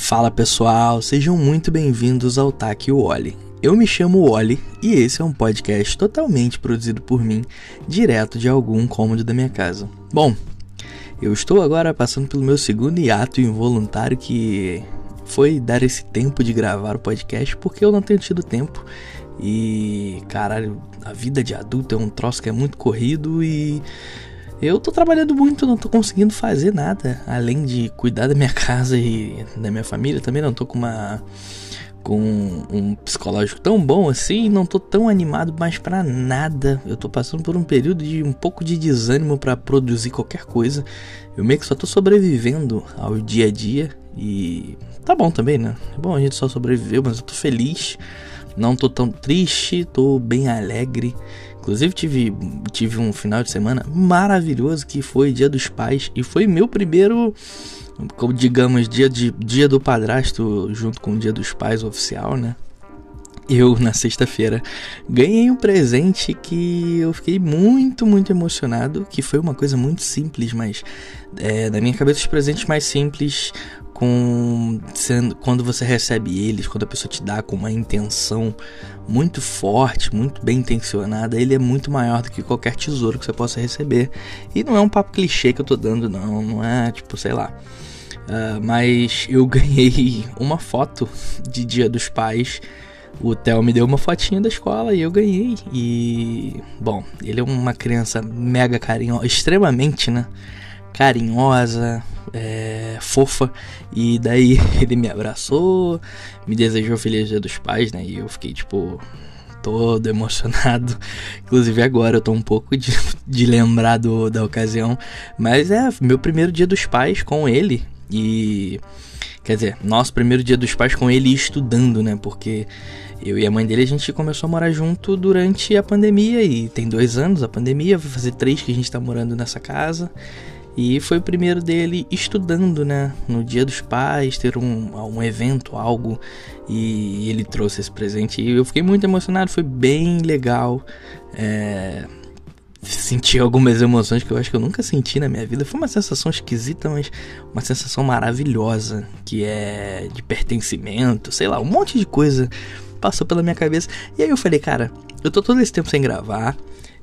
Fala pessoal, sejam muito bem-vindos ao Taque Wally. Eu me chamo Wally e esse é um podcast totalmente produzido por mim, direto de algum cômodo da minha casa. Bom, eu estou agora passando pelo meu segundo hiato involuntário que foi dar esse tempo de gravar o podcast porque eu não tenho tido tempo. E caralho, a vida de adulto é um troço que é muito corrido e eu tô trabalhando muito, não tô conseguindo fazer nada além de cuidar da minha casa e da minha família. Também não tô com uma com um psicológico tão bom assim, não tô tão animado mais para nada. Eu tô passando por um período de um pouco de desânimo para produzir qualquer coisa. Eu meio que só tô sobrevivendo ao dia a dia e tá bom também, né? É bom a gente só sobreviveu, mas eu tô feliz. Não tô tão triste, tô bem alegre. Inclusive tive, tive um final de semana maravilhoso que foi Dia dos Pais e foi meu primeiro, digamos, dia, de, dia do padrasto junto com o Dia dos Pais oficial, né? Eu, na sexta-feira, ganhei um presente que eu fiquei muito, muito emocionado. Que foi uma coisa muito simples, mas é, na minha cabeça, os presentes mais simples com sendo, quando você recebe eles, quando a pessoa te dá com uma intenção muito forte, muito bem intencionada, ele é muito maior do que qualquer tesouro que você possa receber. E não é um papo clichê que eu tô dando, não, não é tipo, sei lá. Uh, mas eu ganhei uma foto de Dia dos Pais. O Theo me deu uma fotinha da escola e eu ganhei. E, bom, ele é uma criança mega carinhosa, extremamente, né? Carinhosa, é, fofa. E daí ele me abraçou, me desejou Feliz Dia dos Pais, né? E eu fiquei tipo todo emocionado. Inclusive agora eu tô um pouco de, de lembrar do, da ocasião. Mas é meu primeiro dia dos pais com ele. E. Quer dizer, nosso primeiro dia dos pais com ele estudando, né? Porque eu e a mãe dele a gente começou a morar junto durante a pandemia. E tem dois anos a pandemia, vai fazer três que a gente tá morando nessa casa. E foi o primeiro dele estudando, né? No Dia dos Pais, ter um, um evento, algo. E ele trouxe esse presente. E eu fiquei muito emocionado, foi bem legal. É, senti algumas emoções que eu acho que eu nunca senti na minha vida. Foi uma sensação esquisita, mas uma sensação maravilhosa. Que é de pertencimento, sei lá, um monte de coisa passou pela minha cabeça. E aí eu falei, cara, eu tô todo esse tempo sem gravar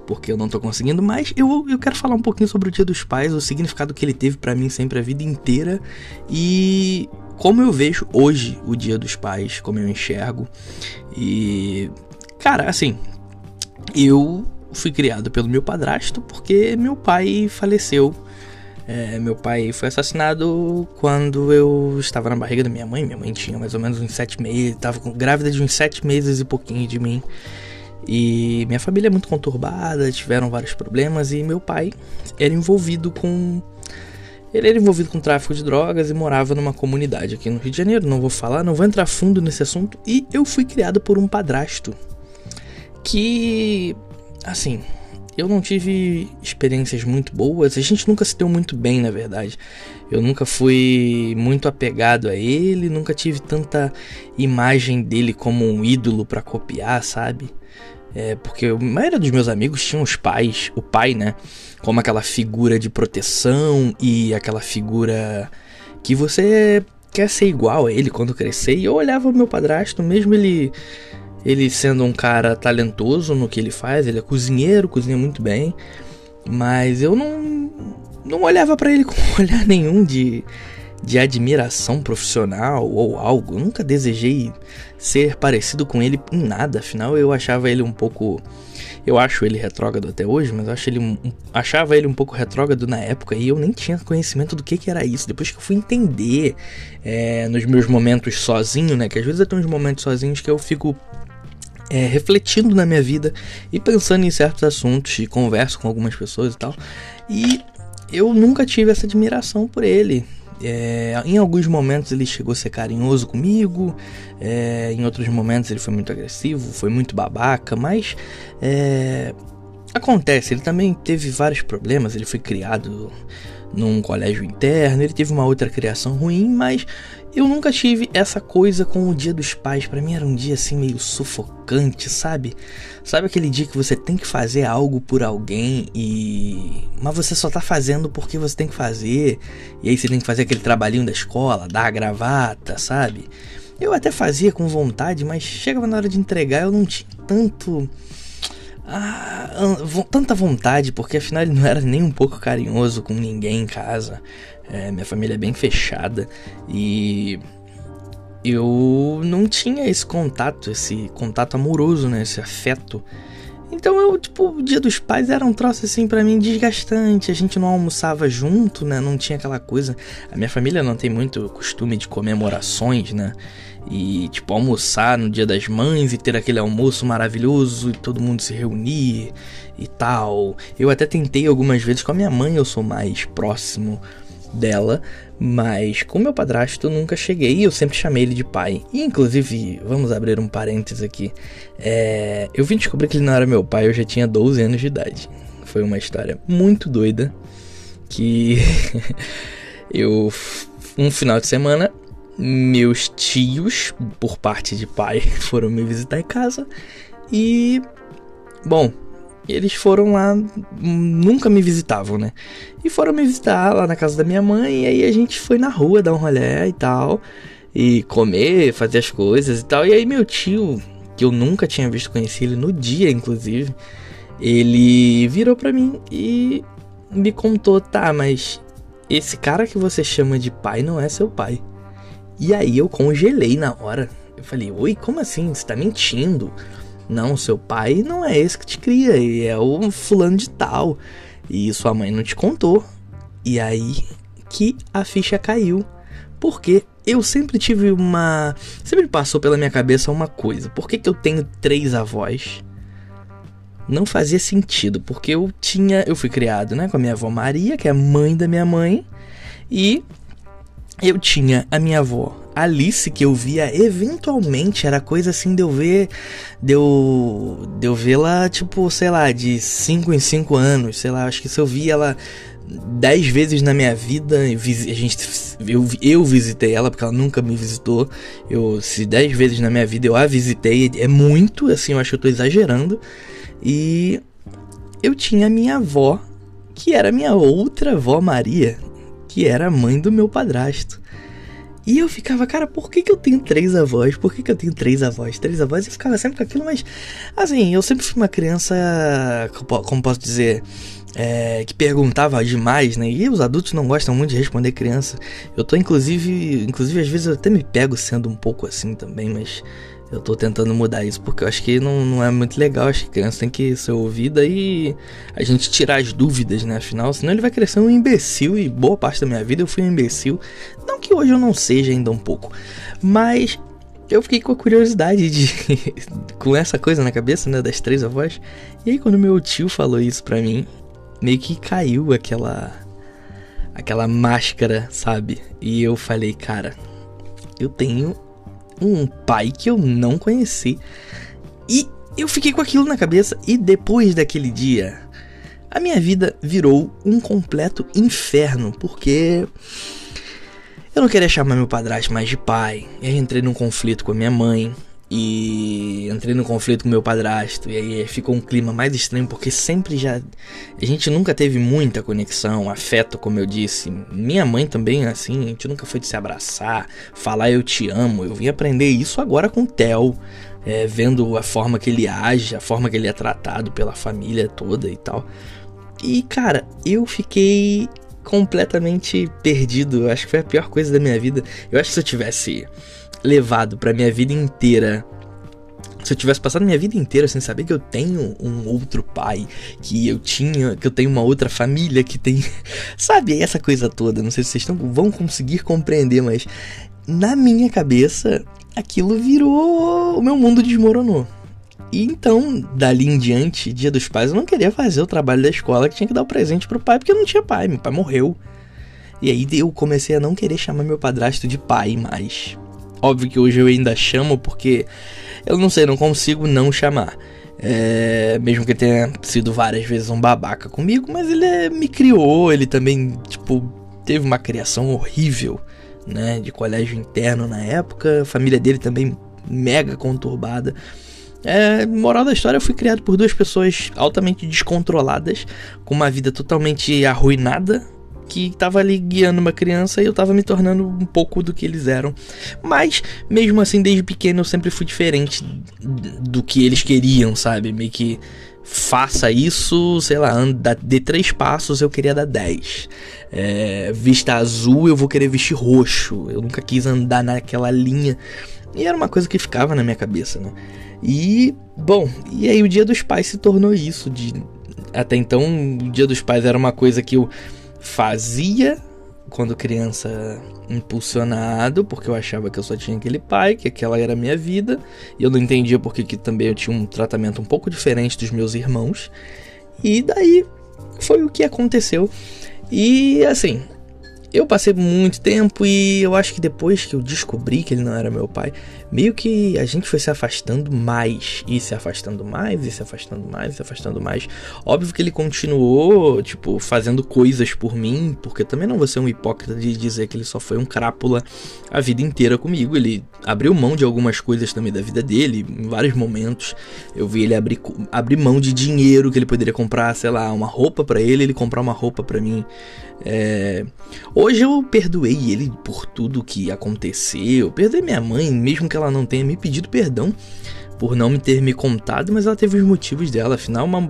porque eu não tô conseguindo, mas eu, eu quero falar um pouquinho sobre o Dia dos Pais, o significado que ele teve para mim sempre a vida inteira e como eu vejo hoje o Dia dos Pais, como eu enxergo. E cara, assim, eu fui criado pelo meu padrasto porque meu pai faleceu. É, meu pai foi assassinado quando eu estava na barriga da minha mãe. Minha mãe tinha mais ou menos uns sete meses, estava grávida de uns sete meses e pouquinho de mim. E minha família é muito conturbada, tiveram vários problemas e meu pai era envolvido com ele era envolvido com tráfico de drogas e morava numa comunidade aqui no Rio de Janeiro. Não vou falar, não vou entrar fundo nesse assunto. E eu fui criado por um padrasto que, assim, eu não tive experiências muito boas. A gente nunca se deu muito bem, na verdade. Eu nunca fui muito apegado a ele, nunca tive tanta imagem dele como um ídolo para copiar, sabe? É, porque a maioria dos meus amigos tinham os pais, o pai, né? Como aquela figura de proteção e aquela figura que você quer ser igual a ele quando crescer. E eu olhava o meu padrasto, mesmo ele ele sendo um cara talentoso no que ele faz, ele é cozinheiro, cozinha muito bem, mas eu não não olhava para ele com olhar nenhum de de admiração profissional ou algo. Eu nunca desejei ser parecido com ele em nada, afinal eu achava ele um pouco. Eu acho ele retrógrado até hoje, mas eu acho ele um, achava ele um pouco retrógrado na época e eu nem tinha conhecimento do que, que era isso. Depois que eu fui entender é, nos meus momentos sozinho, né? Que às vezes eu tenho uns momentos sozinhos que eu fico é, refletindo na minha vida e pensando em certos assuntos e converso com algumas pessoas e tal. E eu nunca tive essa admiração por ele. É, em alguns momentos ele chegou a ser carinhoso comigo, é, em outros momentos ele foi muito agressivo, foi muito babaca, mas é, acontece, ele também teve vários problemas, ele foi criado num colégio interno, ele teve uma outra criação ruim, mas eu nunca tive essa coisa com o Dia dos Pais. Para mim era um dia assim meio sufocante, sabe? Sabe aquele dia que você tem que fazer algo por alguém e mas você só tá fazendo porque você tem que fazer. E aí você tem que fazer aquele trabalhinho da escola, dar a gravata, sabe? Eu até fazia com vontade, mas chegava na hora de entregar eu não tinha tanto. Ah, tanta vontade, porque afinal ele não era nem um pouco carinhoso com ninguém em casa. É, minha família é bem fechada e eu não tinha esse contato, esse contato amoroso, né? Esse afeto então eu, tipo, o dia dos pais era um troço assim para mim desgastante. A gente não almoçava junto, né? Não tinha aquela coisa. A minha família não tem muito costume de comemorações, né? E, tipo, almoçar no dia das mães e ter aquele almoço maravilhoso e todo mundo se reunir e tal. Eu até tentei algumas vezes com a minha mãe, eu sou mais próximo dela, mas com meu padrasto nunca cheguei e eu sempre chamei ele de pai. E inclusive, vamos abrir um parênteses aqui. É, eu vim descobrir que ele não era meu pai, eu já tinha 12 anos de idade. Foi uma história muito doida que eu um final de semana meus tios, por parte de pai, foram me visitar em casa e bom, eles foram lá, nunca me visitavam, né? E foram me visitar lá na casa da minha mãe. E aí a gente foi na rua dar um rolé e tal. E comer, fazer as coisas e tal. E aí meu tio, que eu nunca tinha visto conhecer ele no dia, inclusive, ele virou pra mim e me contou: tá, mas esse cara que você chama de pai não é seu pai. E aí eu congelei na hora. Eu falei: oi, como assim? Você tá mentindo? Não, seu pai não é esse que te cria, e é o fulano de tal. E sua mãe não te contou. E aí que a ficha caiu. Porque eu sempre tive uma. Sempre passou pela minha cabeça uma coisa. Por que, que eu tenho três avós? Não fazia sentido, porque eu tinha. Eu fui criado né, com a minha avó Maria, que é mãe da minha mãe. E eu tinha a minha avó Alice que eu via eventualmente, era coisa assim de eu ver. De eu, de eu vê-la, tipo, sei lá, de 5 em 5 anos, sei lá, acho que se eu via ela 10 vezes na minha vida, a gente, eu, eu visitei ela, porque ela nunca me visitou. Eu, se 10 vezes na minha vida eu a visitei, é muito, assim, eu acho que eu tô exagerando. E eu tinha minha avó, que era minha outra avó Maria, que era a mãe do meu padrasto. E eu ficava, cara, por que, que eu tenho três avós? Por que, que eu tenho três avós? Três avós? Eu ficava sempre com aquilo, mas assim, eu sempre fui uma criança, como posso dizer, é, que perguntava demais, né? E os adultos não gostam muito de responder criança. Eu tô, inclusive, inclusive às vezes eu até me pego sendo um pouco assim também, mas eu tô tentando mudar isso porque eu acho que não, não é muito legal. Acho que criança tem que ser ouvida e a gente tirar as dúvidas, né? Afinal, senão ele vai crescer um imbecil e boa parte da minha vida eu fui um imbecil. Não que hoje eu não seja ainda um pouco, mas eu fiquei com a curiosidade de. com essa coisa na cabeça, né? Das três avós. E aí, quando meu tio falou isso pra mim, meio que caiu aquela. aquela máscara, sabe? E eu falei, cara, eu tenho um pai que eu não conheci. E eu fiquei com aquilo na cabeça e depois daquele dia, a minha vida virou um completo inferno, porque eu não queria chamar meu padrasto mais de pai. E aí entrei num conflito com a minha mãe. E entrei no conflito com meu padrasto. E aí ficou um clima mais estranho, porque sempre já. A gente nunca teve muita conexão, afeto, como eu disse. Minha mãe também, assim, a gente nunca foi de se abraçar, falar eu te amo. Eu vim aprender isso agora com o Theo. É, vendo a forma que ele age, a forma que ele é tratado pela família toda e tal. E cara, eu fiquei completamente perdido. Eu acho que foi a pior coisa da minha vida. Eu acho que se eu tivesse levado para minha vida inteira se eu tivesse passado minha vida inteira sem saber que eu tenho um outro pai, que eu tinha, que eu tenho uma outra família, que tem, sabe, essa coisa toda, não sei se vocês tão, vão conseguir compreender, mas na minha cabeça aquilo virou, o meu mundo desmoronou. E então, dali em diante, dia dos pais, eu não queria fazer o trabalho da escola que tinha que dar o presente pro pai, porque eu não tinha pai, meu pai morreu. E aí eu comecei a não querer chamar meu padrasto de pai mais. Óbvio que hoje eu ainda chamo porque eu não sei, não consigo não chamar. É, mesmo que tenha sido várias vezes um babaca comigo, mas ele é, me criou, ele também, tipo, teve uma criação horrível, né, de colégio interno na época, a família dele também mega conturbada. É, moral da história, eu fui criado por duas pessoas altamente descontroladas, com uma vida totalmente arruinada, que tava ali guiando uma criança e eu tava me tornando um pouco do que eles eram. Mas, mesmo assim, desde pequeno eu sempre fui diferente do que eles queriam, sabe? Meio que faça isso, sei lá, anda, de três passos eu queria dar dez. É, vista azul eu vou querer vestir roxo. Eu nunca quis andar naquela linha. E era uma coisa que ficava na minha cabeça, né? E, bom, e aí o Dia dos Pais se tornou isso. De, até então, o Dia dos Pais era uma coisa que eu fazia quando criança impulsionado, porque eu achava que eu só tinha aquele pai, que aquela era a minha vida, e eu não entendia porque que também eu tinha um tratamento um pouco diferente dos meus irmãos. E daí foi o que aconteceu. E assim, eu passei muito tempo e eu acho que depois que eu descobri que ele não era meu pai, meio que a gente foi se afastando mais, e se afastando mais, e se afastando mais, e se afastando mais. Óbvio que ele continuou, tipo, fazendo coisas por mim, porque também não vou ser um hipócrita de dizer que ele só foi um crápula a vida inteira comigo. Ele abriu mão de algumas coisas também da vida dele, em vários momentos. Eu vi ele abrir, abrir mão de dinheiro que ele poderia comprar, sei lá, uma roupa para ele, ele comprar uma roupa para mim. É... Hoje eu perdoei ele por tudo que aconteceu. Perdoei minha mãe, mesmo que ela não tenha me pedido perdão por não me ter me contado, mas ela teve os motivos dela. Afinal, uma...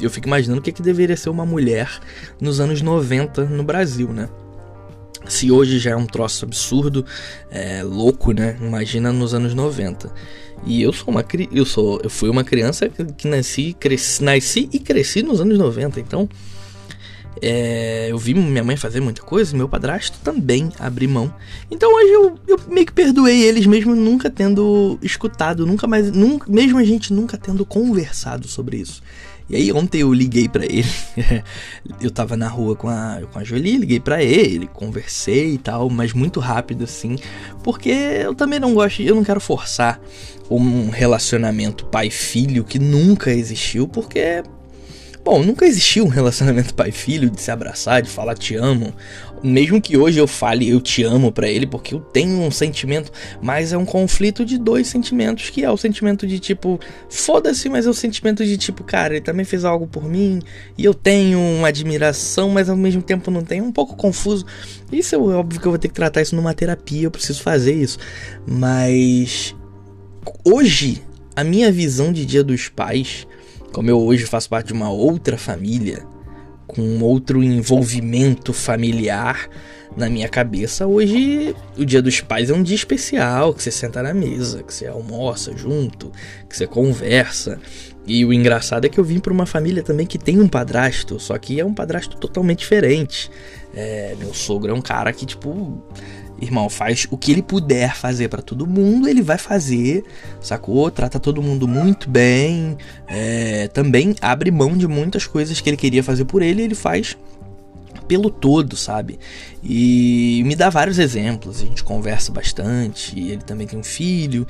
eu fico imaginando o que, é que deveria ser uma mulher nos anos 90 no Brasil, né? Se hoje já é um troço absurdo, é, louco, né? Imagina nos anos 90. E eu sou uma eu sou eu fui uma criança que nasci, cresci, nasci e cresci nos anos 90, então é, eu vi minha mãe fazer muita coisa, meu padrasto também abrir mão. Então hoje eu, eu meio que perdoei eles, mesmo nunca tendo escutado, nunca mais, nunca, mesmo a gente nunca tendo conversado sobre isso. E aí ontem eu liguei para ele, eu tava na rua com a, com a Jolie, liguei para ele, conversei e tal, mas muito rápido assim, porque eu também não gosto, eu não quero forçar um relacionamento pai-filho que nunca existiu, porque Bom, nunca existiu um relacionamento pai-filho de se abraçar, de falar te amo. Mesmo que hoje eu fale eu te amo para ele, porque eu tenho um sentimento, mas é um conflito de dois sentimentos, que é o sentimento de tipo, foda-se, mas é o sentimento de tipo, cara, ele também fez algo por mim, e eu tenho uma admiração, mas ao mesmo tempo não tenho, um pouco confuso. Isso é óbvio que eu vou ter que tratar isso numa terapia, eu preciso fazer isso. Mas hoje, a minha visão de Dia dos Pais como eu hoje faço parte de uma outra família, com outro envolvimento familiar na minha cabeça, hoje o Dia dos Pais é um dia especial, que você senta na mesa, que você almoça junto, que você conversa. E o engraçado é que eu vim para uma família também que tem um padrasto, só que é um padrasto totalmente diferente. É, meu sogro é um cara que, tipo, irmão, faz o que ele puder fazer para todo mundo, ele vai fazer, sacou? Trata todo mundo muito bem, é, também abre mão de muitas coisas que ele queria fazer por ele, ele faz pelo todo, sabe? E me dá vários exemplos, a gente conversa bastante, ele também tem um filho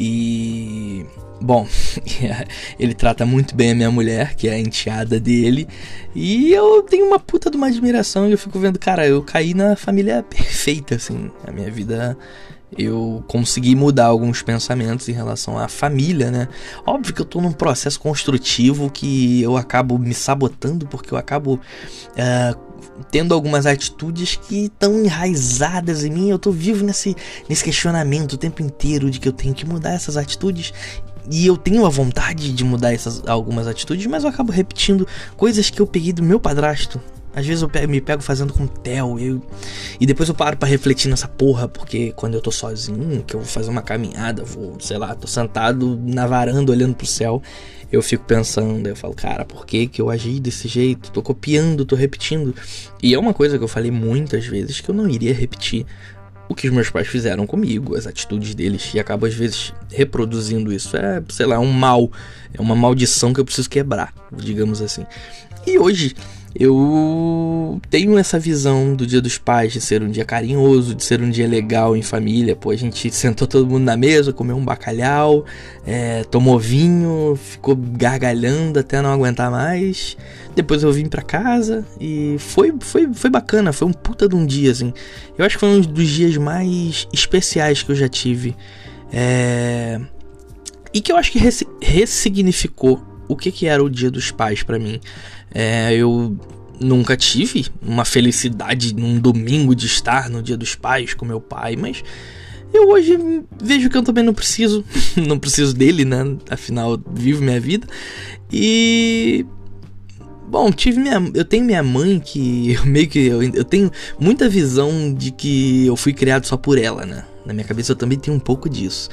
e bom, ele trata muito bem a minha mulher, que é a enteada dele, e eu tenho uma puta de uma admiração e eu fico vendo, cara, eu caí na família perfeita assim, a minha vida eu consegui mudar alguns pensamentos em relação à família, né? Óbvio que eu tô num processo construtivo que eu acabo me sabotando porque eu acabo uh, tendo algumas atitudes que estão enraizadas em mim. Eu tô vivo nesse, nesse questionamento o tempo inteiro de que eu tenho que mudar essas atitudes. E eu tenho a vontade de mudar essas algumas atitudes, mas eu acabo repetindo coisas que eu peguei do meu padrasto. Às vezes eu pego, me pego fazendo com Theo eu, e depois eu paro para refletir nessa porra, porque quando eu tô sozinho, que eu vou fazer uma caminhada, vou, sei lá, tô sentado na varanda olhando pro céu, eu fico pensando, eu falo, cara, por que que eu agi desse jeito? Tô copiando, tô repetindo. E é uma coisa que eu falei muitas vezes que eu não iria repetir o que os meus pais fizeram comigo, as atitudes deles, e acabo às vezes reproduzindo isso. É, sei lá, um mal, é uma maldição que eu preciso quebrar, digamos assim. E hoje eu tenho essa visão do Dia dos Pais de ser um dia carinhoso, de ser um dia legal em família. Pô, a gente sentou todo mundo na mesa, comeu um bacalhau, é, tomou vinho, ficou gargalhando até não aguentar mais. Depois eu vim para casa e foi, foi, foi bacana, foi um puta de um dia, assim. Eu acho que foi um dos dias mais especiais que eu já tive. É... e que eu acho que ressignificou o que, que era o Dia dos Pais para mim. É, eu nunca tive uma felicidade num domingo de estar no Dia dos Pais com meu pai, mas eu hoje vejo que eu também não preciso, não preciso dele, né? Afinal, vivo minha vida. E Bom, tive minha, eu tenho minha mãe que eu meio que eu, eu tenho muita visão de que eu fui criado só por ela, né? Na minha cabeça eu também tenho um pouco disso.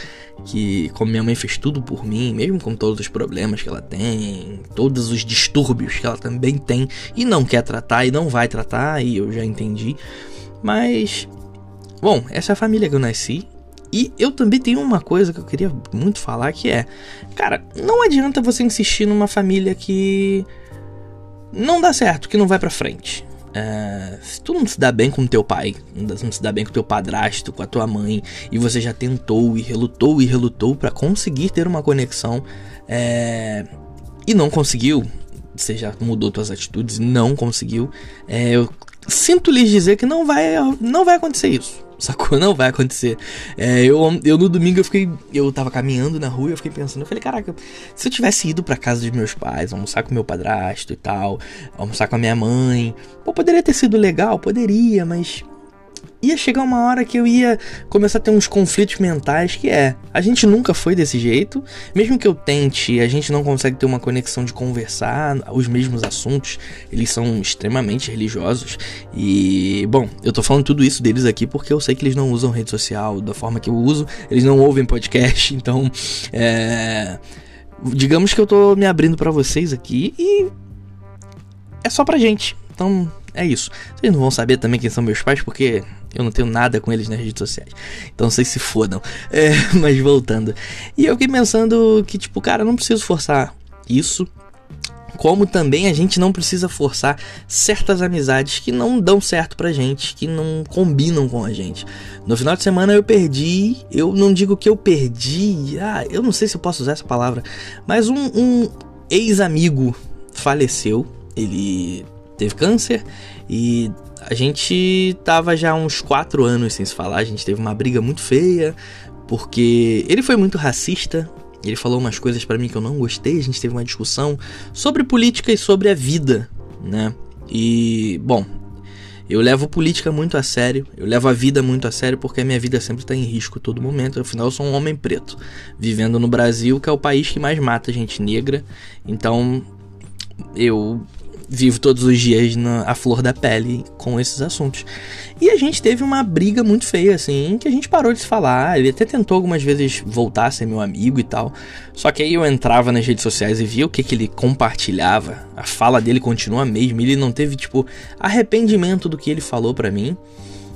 Que como minha mãe fez tudo por mim, mesmo com todos os problemas que ela tem, todos os distúrbios que ela também tem e não quer tratar e não vai tratar, e eu já entendi. Mas bom, essa é a família que eu nasci. E eu também tenho uma coisa que eu queria muito falar que é, cara, não adianta você insistir numa família que não dá certo, que não vai para frente. Uh, se tu não se dá bem com teu pai, não se dá bem com teu padrasto, com a tua mãe, e você já tentou e relutou e relutou para conseguir ter uma conexão é, e não conseguiu, você já mudou tuas atitudes, não conseguiu, é, eu sinto lhes dizer que não vai, não vai acontecer isso sacou? Não vai acontecer. É, eu, eu no domingo eu fiquei. Eu tava caminhando na rua e eu fiquei pensando, eu falei, caraca, se eu tivesse ido pra casa dos meus pais, almoçar com meu padrasto e tal, almoçar com a minha mãe, pô, poderia ter sido legal, poderia, mas ia chegar uma hora que eu ia começar a ter uns conflitos mentais que é, a gente nunca foi desse jeito, mesmo que eu tente, a gente não consegue ter uma conexão de conversar os mesmos assuntos, eles são extremamente religiosos e, bom, eu tô falando tudo isso deles aqui porque eu sei que eles não usam rede social da forma que eu uso, eles não ouvem podcast, então, é... Digamos que eu tô me abrindo para vocês aqui e é só pra gente. Então, é isso. Vocês não vão saber também quem são meus pais, porque eu não tenho nada com eles nas redes sociais. Então vocês se fodam. É, mas voltando. E eu fiquei pensando que, tipo, cara, não preciso forçar isso. Como também a gente não precisa forçar certas amizades que não dão certo pra gente, que não combinam com a gente. No final de semana eu perdi, eu não digo que eu perdi, ah, eu não sei se eu posso usar essa palavra, mas um, um ex-amigo faleceu. Ele teve câncer e a gente tava já uns quatro anos sem se falar. A gente teve uma briga muito feia porque ele foi muito racista. Ele falou umas coisas para mim que eu não gostei. A gente teve uma discussão sobre política e sobre a vida, né? E, bom, eu levo política muito a sério, eu levo a vida muito a sério porque a minha vida sempre está em risco todo momento. Afinal, eu sou um homem preto, vivendo no Brasil, que é o país que mais mata gente negra. Então, eu vivo todos os dias na a flor da pele com esses assuntos. E a gente teve uma briga muito feia, assim, que a gente parou de se falar. Ele até tentou algumas vezes voltar a ser meu amigo e tal. Só que aí eu entrava nas redes sociais e via o que, que ele compartilhava. A fala dele continua a mesma. Ele não teve, tipo, arrependimento do que ele falou para mim.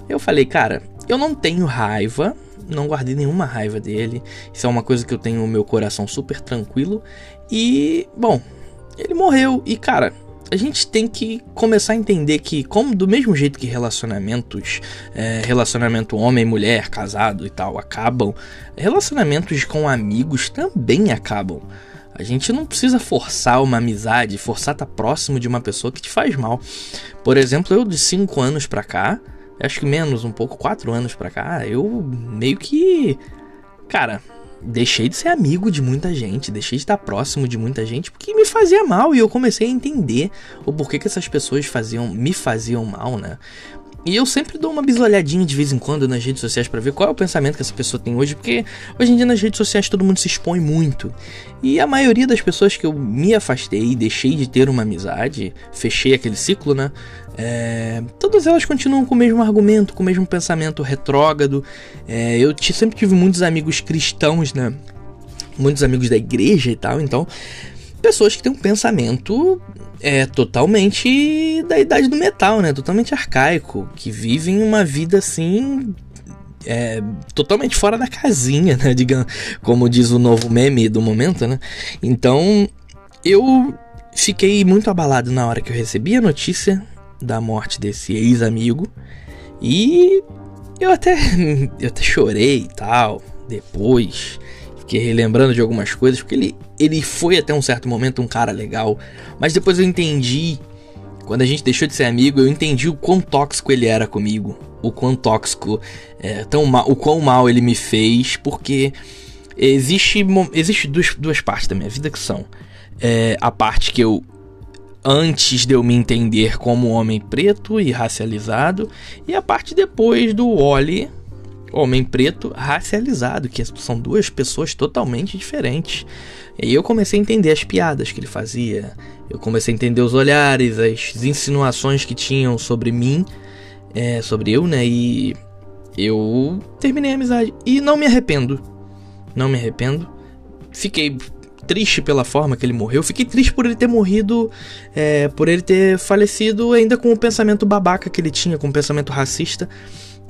Eu falei, cara, eu não tenho raiva, não guardei nenhuma raiva dele. Isso é uma coisa que eu tenho o meu coração super tranquilo. E, bom, ele morreu. E, cara, a gente tem que começar a entender que, como do mesmo jeito que relacionamentos, é, relacionamento homem, mulher, casado e tal, acabam, relacionamentos com amigos também acabam. A gente não precisa forçar uma amizade, forçar estar próximo de uma pessoa que te faz mal. Por exemplo, eu de 5 anos pra cá, acho que menos um pouco, 4 anos pra cá, eu meio que. Cara, deixei de ser amigo de muita gente, deixei de estar próximo de muita gente porque me fazia mal e eu comecei a entender o porquê que essas pessoas faziam, me faziam mal, né? E eu sempre dou uma bisolhadinha de vez em quando nas redes sociais para ver qual é o pensamento que essa pessoa tem hoje, porque hoje em dia nas redes sociais todo mundo se expõe muito. E a maioria das pessoas que eu me afastei, deixei de ter uma amizade, fechei aquele ciclo, né? É, todas elas continuam com o mesmo argumento, com o mesmo pensamento retrógrado. É, eu sempre tive muitos amigos cristãos, né? Muitos amigos da igreja e tal, então pessoas que têm um pensamento é totalmente da idade do metal, né? Totalmente arcaico, que vivem uma vida assim é, totalmente fora da casinha, né? Digamos, como diz o novo meme do momento, né? Então eu fiquei muito abalado na hora que eu recebi a notícia da morte desse ex-amigo e eu até eu até chorei e tal depois fiquei relembrando de algumas coisas, porque ele, ele foi até um certo momento um cara legal, mas depois eu entendi, quando a gente deixou de ser amigo, eu entendi o quão tóxico ele era comigo, o quão tóxico, é, tão mal, o quão mal ele me fez, porque existe, existe duas, duas partes da minha vida que são é, a parte que eu antes de eu me entender como homem preto e racializado, e a parte depois do Oli, homem preto racializado, que são duas pessoas totalmente diferentes. E aí eu comecei a entender as piadas que ele fazia, eu comecei a entender os olhares, as insinuações que tinham sobre mim, é, sobre eu, né? E eu terminei a amizade. E não me arrependo. Não me arrependo. Fiquei triste pela forma que ele morreu. Fiquei triste por ele ter morrido, é, por ele ter falecido ainda com o pensamento babaca que ele tinha, com o pensamento racista.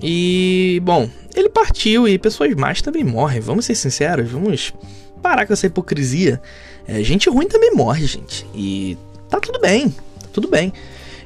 E, bom, ele partiu e pessoas mais também morrem. Vamos ser sinceros, vamos parar com essa hipocrisia. É, gente ruim também morre, gente. E tá tudo bem, tá tudo bem.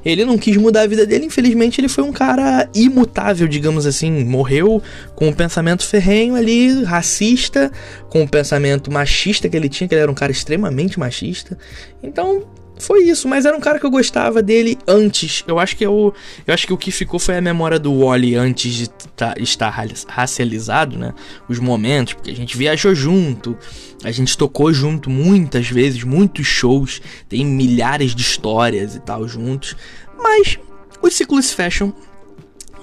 Ele não quis mudar a vida dele, infelizmente ele foi um cara imutável, digamos assim. Morreu com um pensamento ferrenho ali, racista, com um pensamento machista que ele tinha, que ele era um cara extremamente machista. Então, foi isso, mas era um cara que eu gostava dele antes. Eu acho que eu, eu acho que o que ficou foi a memória do Wally antes de tá, estar racializado, né? Os momentos, porque a gente viajou junto, a gente tocou junto muitas vezes, muitos shows, tem milhares de histórias e tal juntos. Mas os ciclos se fecham.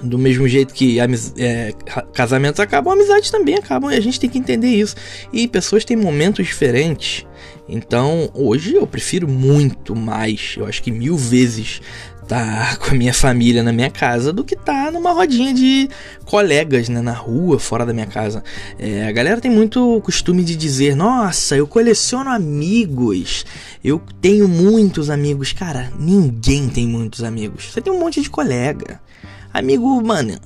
Do mesmo jeito que é, casamentos acabam, amizades também acabam e a gente tem que entender isso. E pessoas têm momentos diferentes. Então, hoje eu prefiro muito mais, eu acho que mil vezes, tá com a minha família na minha casa do que tá numa rodinha de colegas, né, na rua, fora da minha casa. É, a galera tem muito costume de dizer: Nossa, eu coleciono amigos, eu tenho muitos amigos. Cara, ninguém tem muitos amigos. Você tem um monte de colega. Amigo, mano,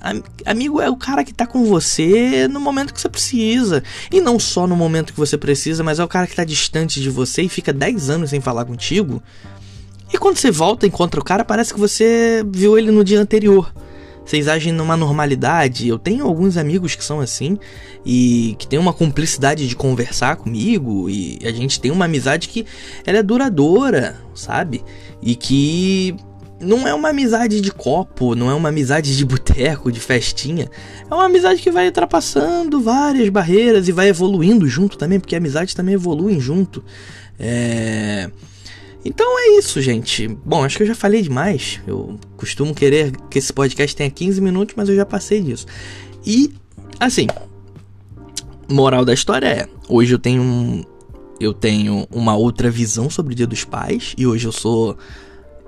amigo é o cara que tá com você no momento que você precisa. E não só no momento que você precisa, mas é o cara que tá distante de você e fica 10 anos sem falar contigo. E quando você volta e encontra o cara, parece que você viu ele no dia anterior. Vocês agem numa normalidade. Eu tenho alguns amigos que são assim e que tem uma cumplicidade de conversar comigo e a gente tem uma amizade que ela é duradoura, sabe? E que não é uma amizade de copo, não é uma amizade de boteco, de festinha. É uma amizade que vai ultrapassando várias barreiras e vai evoluindo junto também, porque amizades também evoluem junto. É... Então é isso, gente. Bom, acho que eu já falei demais. Eu costumo querer que esse podcast tenha 15 minutos, mas eu já passei disso. E, assim, moral da história é: hoje eu tenho um, eu tenho uma outra visão sobre o Dia dos Pais e hoje eu sou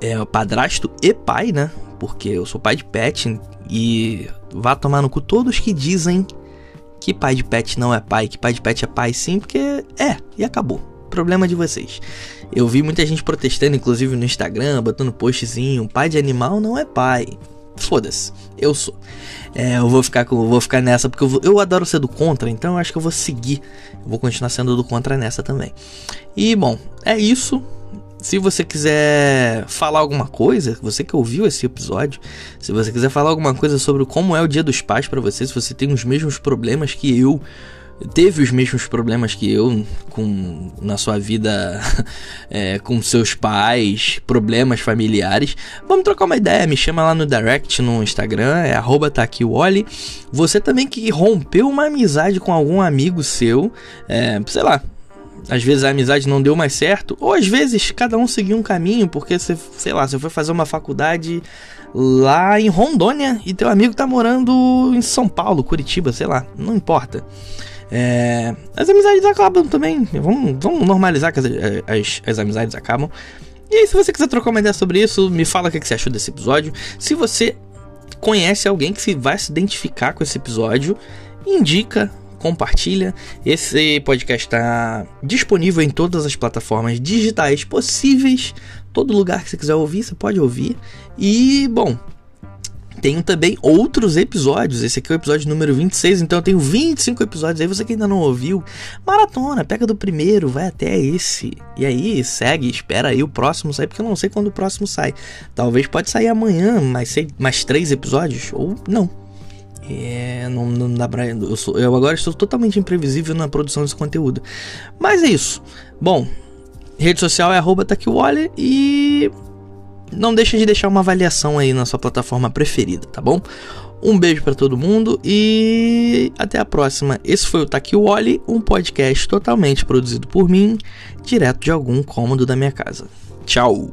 é, padrasto e pai, né? Porque eu sou pai de pet e vá tomar no cu todos que dizem que pai de pet não é pai, que pai de pet é pai sim, porque é, e acabou. Problema de vocês. Eu vi muita gente protestando, inclusive no Instagram, botando postzinho, pai de animal não é pai. Foda-se, eu sou. É, eu vou ficar, com, vou ficar nessa porque eu, eu adoro ser do contra, então eu acho que eu vou seguir. Eu vou continuar sendo do contra nessa também. E bom, é isso. Se você quiser falar alguma coisa, você que ouviu esse episódio, se você quiser falar alguma coisa sobre como é o Dia dos Pais para você, se você tem os mesmos problemas que eu, teve os mesmos problemas que eu com na sua vida é, com seus pais, problemas familiares, vamos trocar uma ideia. Me chama lá no direct no Instagram, é @taquiwoli. Você também que rompeu uma amizade com algum amigo seu, é, sei lá, às vezes a amizade não deu mais certo, ou às vezes cada um seguiu um caminho, porque você, sei lá, você foi fazer uma faculdade lá em Rondônia e teu amigo tá morando em São Paulo, Curitiba, sei lá, não importa. É, as amizades acabam também, vamos, vamos normalizar que as, as, as amizades acabam. E aí, se você quiser trocar uma ideia sobre isso, me fala o que você achou desse episódio. Se você conhece alguém que vai se identificar com esse episódio, indica compartilha. Esse podcast está disponível em todas as plataformas digitais possíveis. Todo lugar que você quiser ouvir, você pode ouvir. E, bom, tenho também outros episódios. Esse aqui é o episódio número 26, então eu tenho 25 episódios. Aí você que ainda não ouviu, maratona, pega do primeiro, vai até esse. E aí segue, espera aí o próximo sair, porque eu não sei quando o próximo sai. Talvez pode sair amanhã, mais, mais três episódios, ou não. É, não, não dá pra. Eu, sou, eu agora estou totalmente imprevisível na produção desse conteúdo. Mas é isso. Bom, rede social é arroba e não deixa de deixar uma avaliação aí na sua plataforma preferida, tá bom? Um beijo para todo mundo e até a próxima. Esse foi o Taki Wally, um podcast totalmente produzido por mim, direto de algum cômodo da minha casa. Tchau!